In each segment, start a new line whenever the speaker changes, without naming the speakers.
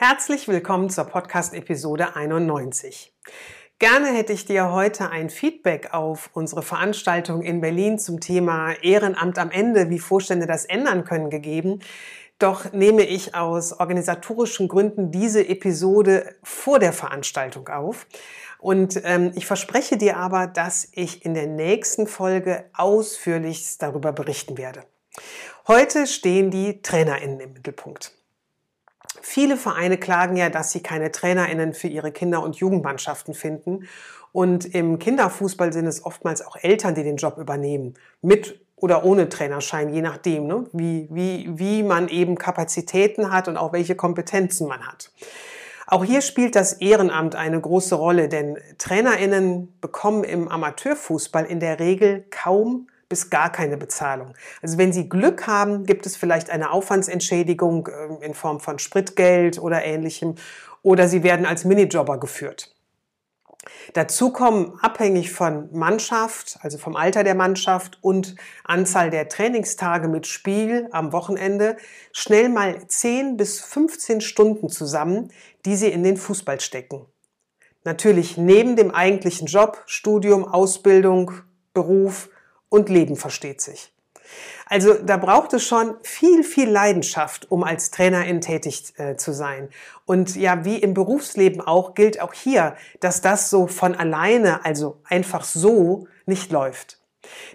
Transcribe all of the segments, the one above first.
Herzlich willkommen zur Podcast-Episode 91. Gerne hätte ich dir heute ein Feedback auf unsere Veranstaltung in Berlin zum Thema Ehrenamt am Ende, wie Vorstände das ändern können, gegeben. Doch nehme ich aus organisatorischen Gründen diese Episode vor der Veranstaltung auf. Und ähm, ich verspreche dir aber, dass ich in der nächsten Folge ausführlich darüber berichten werde. Heute stehen die TrainerInnen im Mittelpunkt. Viele Vereine klagen ja, dass sie keine TrainerInnen für ihre Kinder- und Jugendmannschaften finden. Und im Kinderfußball sind es oftmals auch Eltern, die den Job übernehmen. Mit oder ohne Trainerschein, je nachdem, ne? wie, wie, wie man eben Kapazitäten hat und auch welche Kompetenzen man hat. Auch hier spielt das Ehrenamt eine große Rolle, denn TrainerInnen bekommen im Amateurfußball in der Regel kaum bis gar keine Bezahlung. Also wenn Sie Glück haben, gibt es vielleicht eine Aufwandsentschädigung ähm, in Form von Spritgeld oder ähnlichem oder Sie werden als Minijobber geführt. Dazu kommen abhängig von Mannschaft, also vom Alter der Mannschaft und Anzahl der Trainingstage mit Spiel am Wochenende schnell mal 10 bis 15 Stunden zusammen, die Sie in den Fußball stecken. Natürlich neben dem eigentlichen Job, Studium, Ausbildung, Beruf, und Leben versteht sich. Also da braucht es schon viel, viel Leidenschaft, um als Trainerin tätig äh, zu sein. Und ja, wie im Berufsleben auch, gilt auch hier, dass das so von alleine, also einfach so, nicht läuft.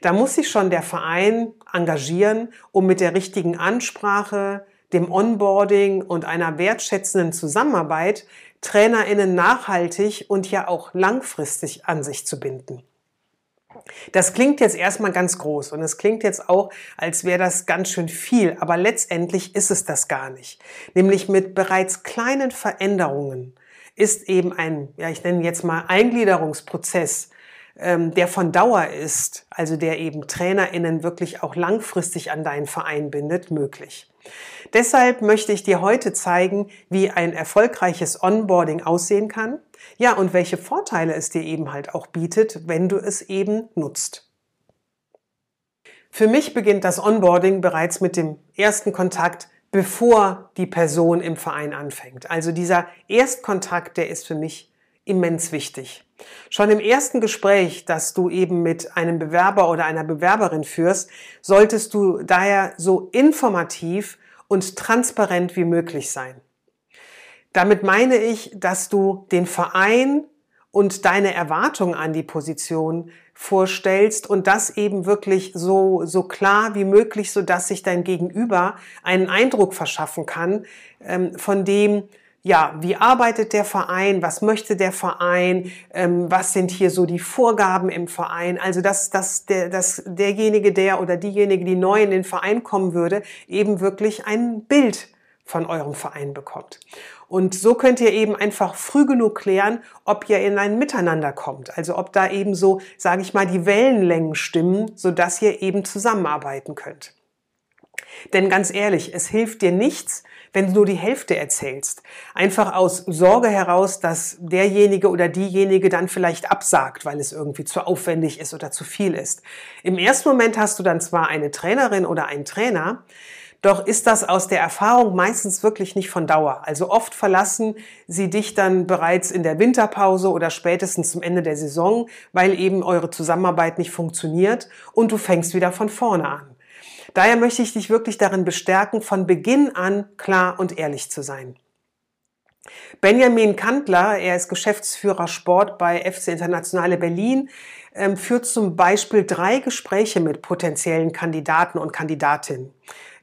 Da muss sich schon der Verein engagieren, um mit der richtigen Ansprache, dem Onboarding und einer wertschätzenden Zusammenarbeit TrainerInnen nachhaltig und ja auch langfristig an sich zu binden. Das klingt jetzt erstmal ganz groß und es klingt jetzt auch, als wäre das ganz schön viel, aber letztendlich ist es das gar nicht. Nämlich mit bereits kleinen Veränderungen ist eben ein, ja, ich nenne jetzt mal Eingliederungsprozess, ähm, der von Dauer ist, also der eben TrainerInnen wirklich auch langfristig an deinen Verein bindet, möglich. Deshalb möchte ich dir heute zeigen, wie ein erfolgreiches Onboarding aussehen kann. Ja, und welche Vorteile es dir eben halt auch bietet, wenn du es eben nutzt. Für mich beginnt das Onboarding bereits mit dem ersten Kontakt, bevor die Person im Verein anfängt. Also dieser Erstkontakt, der ist für mich immens wichtig. Schon im ersten Gespräch, das du eben mit einem Bewerber oder einer Bewerberin führst, solltest du daher so informativ und transparent wie möglich sein. Damit meine ich, dass du den Verein und deine Erwartungen an die Position vorstellst und das eben wirklich so, so klar wie möglich, so dass sich dein Gegenüber einen Eindruck verschaffen kann, ähm, von dem, ja, wie arbeitet der Verein, was möchte der Verein, ähm, was sind hier so die Vorgaben im Verein. Also dass, dass, der, dass derjenige, der oder diejenige, die neu in den Verein kommen würde, eben wirklich ein Bild von eurem Verein bekommt. Und so könnt ihr eben einfach früh genug klären, ob ihr in ein Miteinander kommt. Also ob da eben so, sage ich mal, die Wellenlängen stimmen, sodass ihr eben zusammenarbeiten könnt. Denn ganz ehrlich, es hilft dir nichts, wenn du nur die Hälfte erzählst. Einfach aus Sorge heraus, dass derjenige oder diejenige dann vielleicht absagt, weil es irgendwie zu aufwendig ist oder zu viel ist. Im ersten Moment hast du dann zwar eine Trainerin oder einen Trainer, doch ist das aus der Erfahrung meistens wirklich nicht von Dauer. Also oft verlassen sie dich dann bereits in der Winterpause oder spätestens zum Ende der Saison, weil eben eure Zusammenarbeit nicht funktioniert und du fängst wieder von vorne an. Daher möchte ich dich wirklich darin bestärken, von Beginn an klar und ehrlich zu sein. Benjamin Kandler, er ist Geschäftsführer Sport bei FC Internationale Berlin, ähm, führt zum Beispiel drei Gespräche mit potenziellen Kandidaten und Kandidatinnen.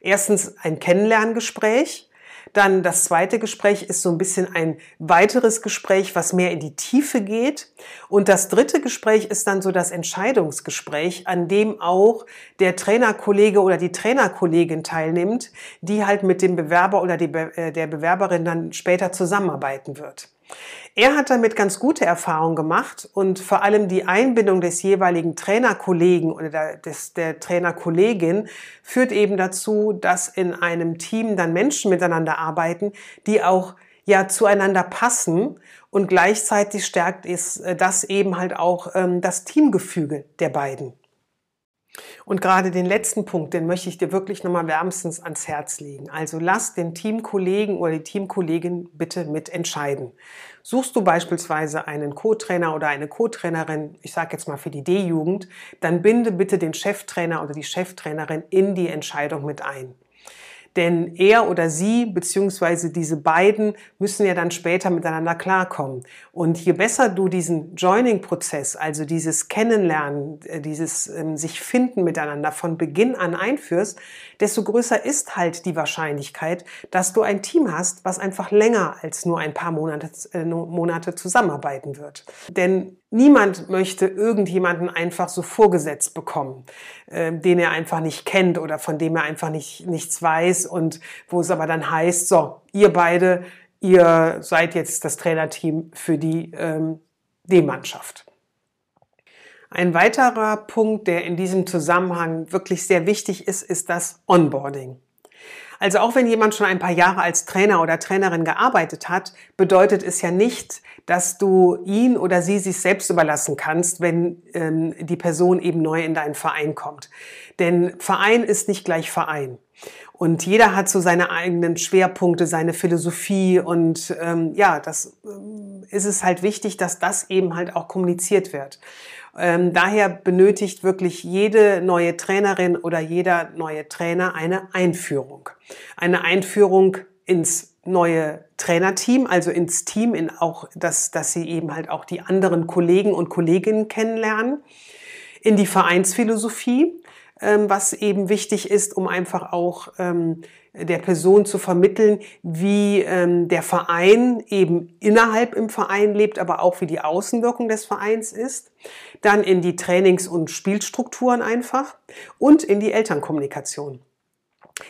Erstens ein Kennenlerngespräch, dann das zweite Gespräch ist so ein bisschen ein weiteres Gespräch, was mehr in die Tiefe geht. Und das dritte Gespräch ist dann so das Entscheidungsgespräch, an dem auch der Trainerkollege oder die Trainerkollegin teilnimmt, die halt mit dem Bewerber oder die, äh, der Bewerberin dann später zusammenarbeiten wird. Er hat damit ganz gute Erfahrungen gemacht und vor allem die Einbindung des jeweiligen Trainerkollegen oder der, des, der Trainerkollegin führt eben dazu, dass in einem Team dann Menschen miteinander arbeiten, die auch ja zueinander passen und gleichzeitig stärkt es äh, das eben halt auch ähm, das Teamgefüge der beiden. Und gerade den letzten Punkt, den möchte ich dir wirklich nochmal wärmstens ans Herz legen. Also lass den Teamkollegen oder die Teamkollegin bitte mitentscheiden. Suchst du beispielsweise einen Co-Trainer oder eine Co-Trainerin, ich sage jetzt mal für die D-Jugend, dann binde bitte den Cheftrainer oder die Cheftrainerin in die Entscheidung mit ein. Denn er oder sie beziehungsweise diese beiden müssen ja dann später miteinander klarkommen. Und je besser du diesen Joining-Prozess, also dieses Kennenlernen, äh, dieses ähm, sich finden miteinander von Beginn an einführst, desto größer ist halt die Wahrscheinlichkeit, dass du ein Team hast, was einfach länger als nur ein paar Monate, äh, Monate zusammenarbeiten wird. Denn Niemand möchte irgendjemanden einfach so vorgesetzt bekommen, äh, den er einfach nicht kennt oder von dem er einfach nicht, nichts weiß und wo es aber dann heißt, so, ihr beide, ihr seid jetzt das Trainerteam für die ähm, D-Mannschaft. Ein weiterer Punkt, der in diesem Zusammenhang wirklich sehr wichtig ist, ist das Onboarding. Also auch wenn jemand schon ein paar Jahre als Trainer oder Trainerin gearbeitet hat, bedeutet es ja nicht, dass du ihn oder sie sich selbst überlassen kannst, wenn ähm, die Person eben neu in deinen Verein kommt. Denn Verein ist nicht gleich Verein. Und jeder hat so seine eigenen Schwerpunkte, seine Philosophie und ähm, ja, das ähm, ist es halt wichtig, dass das eben halt auch kommuniziert wird. Ähm, daher benötigt wirklich jede neue Trainerin oder jeder neue Trainer eine Einführung. Eine Einführung ins neue Trainerteam, also ins Team, in auch, dass, dass sie eben halt auch die anderen Kollegen und Kolleginnen kennenlernen, in die Vereinsphilosophie, was eben wichtig ist, um einfach auch ähm, der Person zu vermitteln, wie ähm, der Verein eben innerhalb im Verein lebt, aber auch wie die Außenwirkung des Vereins ist. Dann in die Trainings- und Spielstrukturen einfach und in die Elternkommunikation.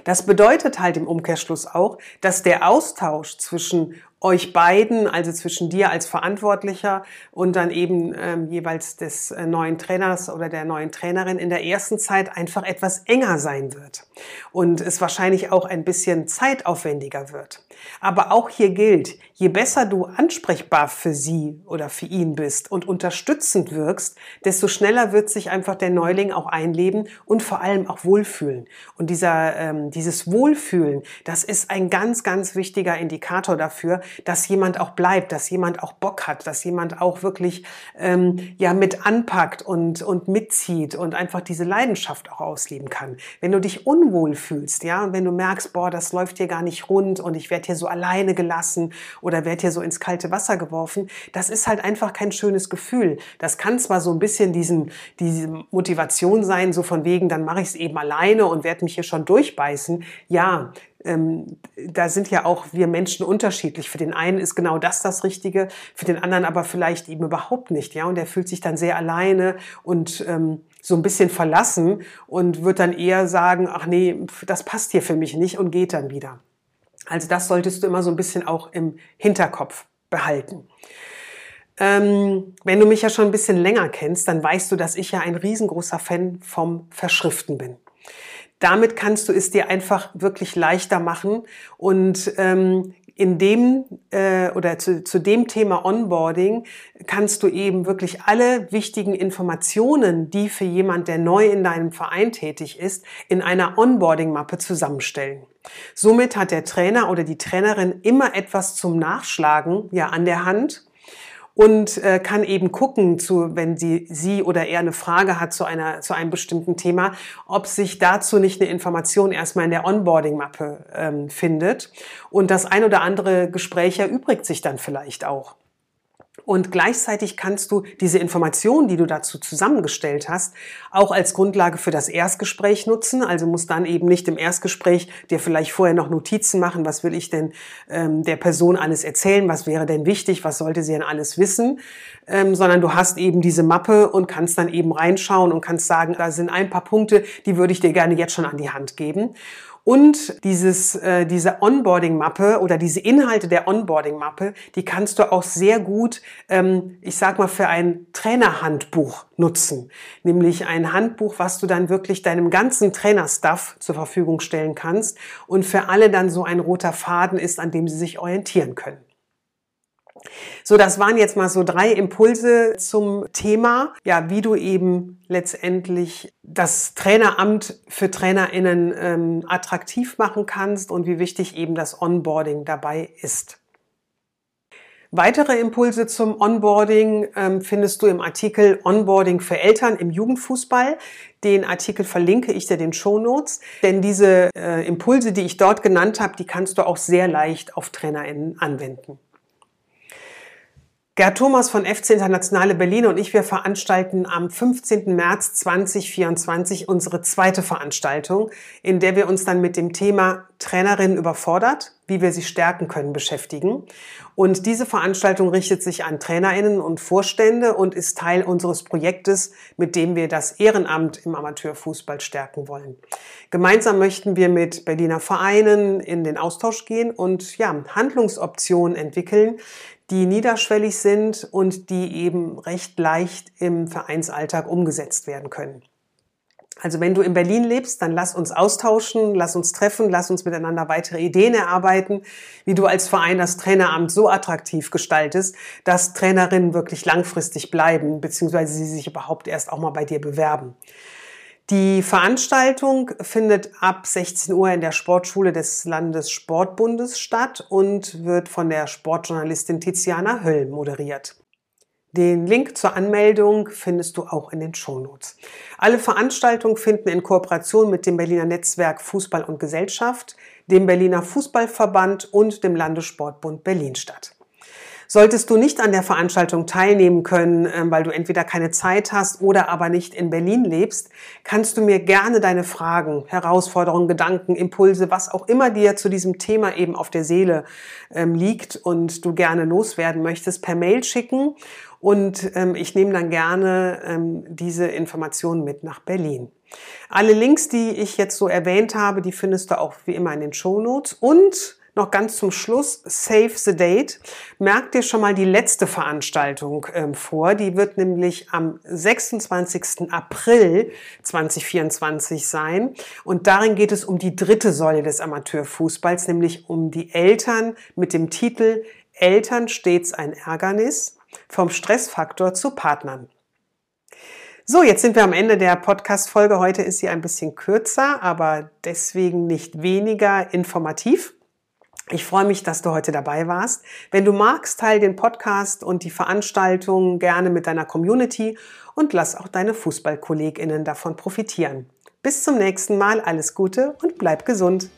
Das bedeutet halt im Umkehrschluss auch, dass der Austausch zwischen euch beiden, also zwischen dir als Verantwortlicher und dann eben ähm, jeweils des äh, neuen Trainers oder der neuen Trainerin in der ersten Zeit einfach etwas enger sein wird und es wahrscheinlich auch ein bisschen zeitaufwendiger wird. Aber auch hier gilt, je besser du ansprechbar für sie oder für ihn bist und unterstützend wirkst, desto schneller wird sich einfach der Neuling auch einleben und vor allem auch wohlfühlen. Und dieser, ähm, dieses Wohlfühlen, das ist ein ganz, ganz wichtiger Indikator dafür, dass jemand auch bleibt, dass jemand auch Bock hat, dass jemand auch wirklich ähm, ja mit anpackt und und mitzieht und einfach diese Leidenschaft auch ausleben kann. Wenn du dich unwohl fühlst, ja, und wenn du merkst, boah, das läuft hier gar nicht rund und ich werde hier so alleine gelassen oder werde hier so ins kalte Wasser geworfen, das ist halt einfach kein schönes Gefühl. Das kann zwar so ein bisschen diesen diese Motivation sein, so von wegen, dann mache ich es eben alleine und werde mich hier schon durchbeißen. Ja, ähm, da sind ja auch wir Menschen unterschiedlich. Für den einen ist genau das das Richtige, für den anderen aber vielleicht eben überhaupt nicht. Ja, und der fühlt sich dann sehr alleine und ähm, so ein bisschen verlassen und wird dann eher sagen, ach nee, das passt hier für mich nicht und geht dann wieder. Also das solltest du immer so ein bisschen auch im Hinterkopf behalten. Ähm, wenn du mich ja schon ein bisschen länger kennst, dann weißt du, dass ich ja ein riesengroßer Fan vom Verschriften bin. Damit kannst du es dir einfach wirklich leichter machen und ähm, in dem äh, oder zu, zu dem Thema Onboarding kannst du eben wirklich alle wichtigen Informationen, die für jemand, der neu in deinem Verein tätig ist, in einer Onboarding-Mappe zusammenstellen. Somit hat der Trainer oder die Trainerin immer etwas zum Nachschlagen ja an der Hand und äh, kann eben gucken, zu, wenn sie, sie oder er eine Frage hat zu, einer, zu einem bestimmten Thema, ob sich dazu nicht eine Information erstmal in der Onboarding-Mappe ähm, findet. Und das ein oder andere Gespräch erübrigt sich dann vielleicht auch. Und gleichzeitig kannst du diese Informationen, die du dazu zusammengestellt hast, auch als Grundlage für das Erstgespräch nutzen. Also musst dann eben nicht im Erstgespräch dir vielleicht vorher noch Notizen machen, was will ich denn ähm, der Person alles erzählen, was wäre denn wichtig, was sollte sie denn alles wissen, ähm, sondern du hast eben diese Mappe und kannst dann eben reinschauen und kannst sagen, da sind ein paar Punkte, die würde ich dir gerne jetzt schon an die Hand geben. Und dieses, äh, diese Onboarding-Mappe oder diese Inhalte der Onboarding-Mappe, die kannst du auch sehr gut, ähm, ich sag mal, für ein Trainerhandbuch nutzen. Nämlich ein Handbuch, was du dann wirklich deinem ganzen Trainerstaff zur Verfügung stellen kannst und für alle dann so ein roter Faden ist, an dem sie sich orientieren können. So, das waren jetzt mal so drei Impulse zum Thema, ja, wie du eben letztendlich das Traineramt für TrainerInnen ähm, attraktiv machen kannst und wie wichtig eben das Onboarding dabei ist. Weitere Impulse zum Onboarding ähm, findest du im Artikel Onboarding für Eltern im Jugendfußball. Den Artikel verlinke ich dir den Show Notes, denn diese äh, Impulse, die ich dort genannt habe, die kannst du auch sehr leicht auf TrainerInnen anwenden. Gerd Thomas von FC Internationale Berlin und ich, wir veranstalten am 15. März 2024 unsere zweite Veranstaltung, in der wir uns dann mit dem Thema Trainerinnen überfordert, wie wir sie stärken können, beschäftigen. Und diese Veranstaltung richtet sich an Trainerinnen und Vorstände und ist Teil unseres Projektes, mit dem wir das Ehrenamt im Amateurfußball stärken wollen. Gemeinsam möchten wir mit Berliner Vereinen in den Austausch gehen und ja, Handlungsoptionen entwickeln, die niederschwellig sind und die eben recht leicht im Vereinsalltag umgesetzt werden können. Also wenn du in Berlin lebst, dann lass uns austauschen, lass uns treffen, lass uns miteinander weitere Ideen erarbeiten, wie du als Verein das Traineramt so attraktiv gestaltest, dass Trainerinnen wirklich langfristig bleiben, beziehungsweise sie sich überhaupt erst auch mal bei dir bewerben. Die Veranstaltung findet ab 16 Uhr in der Sportschule des Landessportbundes statt und wird von der Sportjournalistin Tiziana Höll moderiert. Den Link zur Anmeldung findest du auch in den Shownotes. Alle Veranstaltungen finden in Kooperation mit dem Berliner Netzwerk Fußball und Gesellschaft, dem Berliner Fußballverband und dem Landessportbund Berlin statt. Solltest du nicht an der Veranstaltung teilnehmen können, ähm, weil du entweder keine Zeit hast oder aber nicht in Berlin lebst, kannst du mir gerne deine Fragen, Herausforderungen, Gedanken, Impulse, was auch immer dir zu diesem Thema eben auf der Seele ähm, liegt und du gerne loswerden möchtest, per Mail schicken. Und ähm, ich nehme dann gerne diese Informationen mit nach Berlin. Alle Links, die ich jetzt so erwähnt habe, die findest du auch wie immer in den Show Notes und noch ganz zum Schluss, Save the Date. Merk dir schon mal die letzte Veranstaltung ähm, vor. Die wird nämlich am 26. April 2024 sein. Und darin geht es um die dritte Säule des Amateurfußballs, nämlich um die Eltern mit dem Titel Eltern stets ein Ärgernis vom Stressfaktor zu Partnern. So, jetzt sind wir am Ende der Podcast-Folge. Heute ist sie ein bisschen kürzer, aber deswegen nicht weniger informativ. Ich freue mich, dass du heute dabei warst. Wenn du magst, teile den Podcast und die Veranstaltung gerne mit deiner Community und lass auch deine Fußballkolleginnen davon profitieren. Bis zum nächsten Mal, alles Gute und bleib gesund.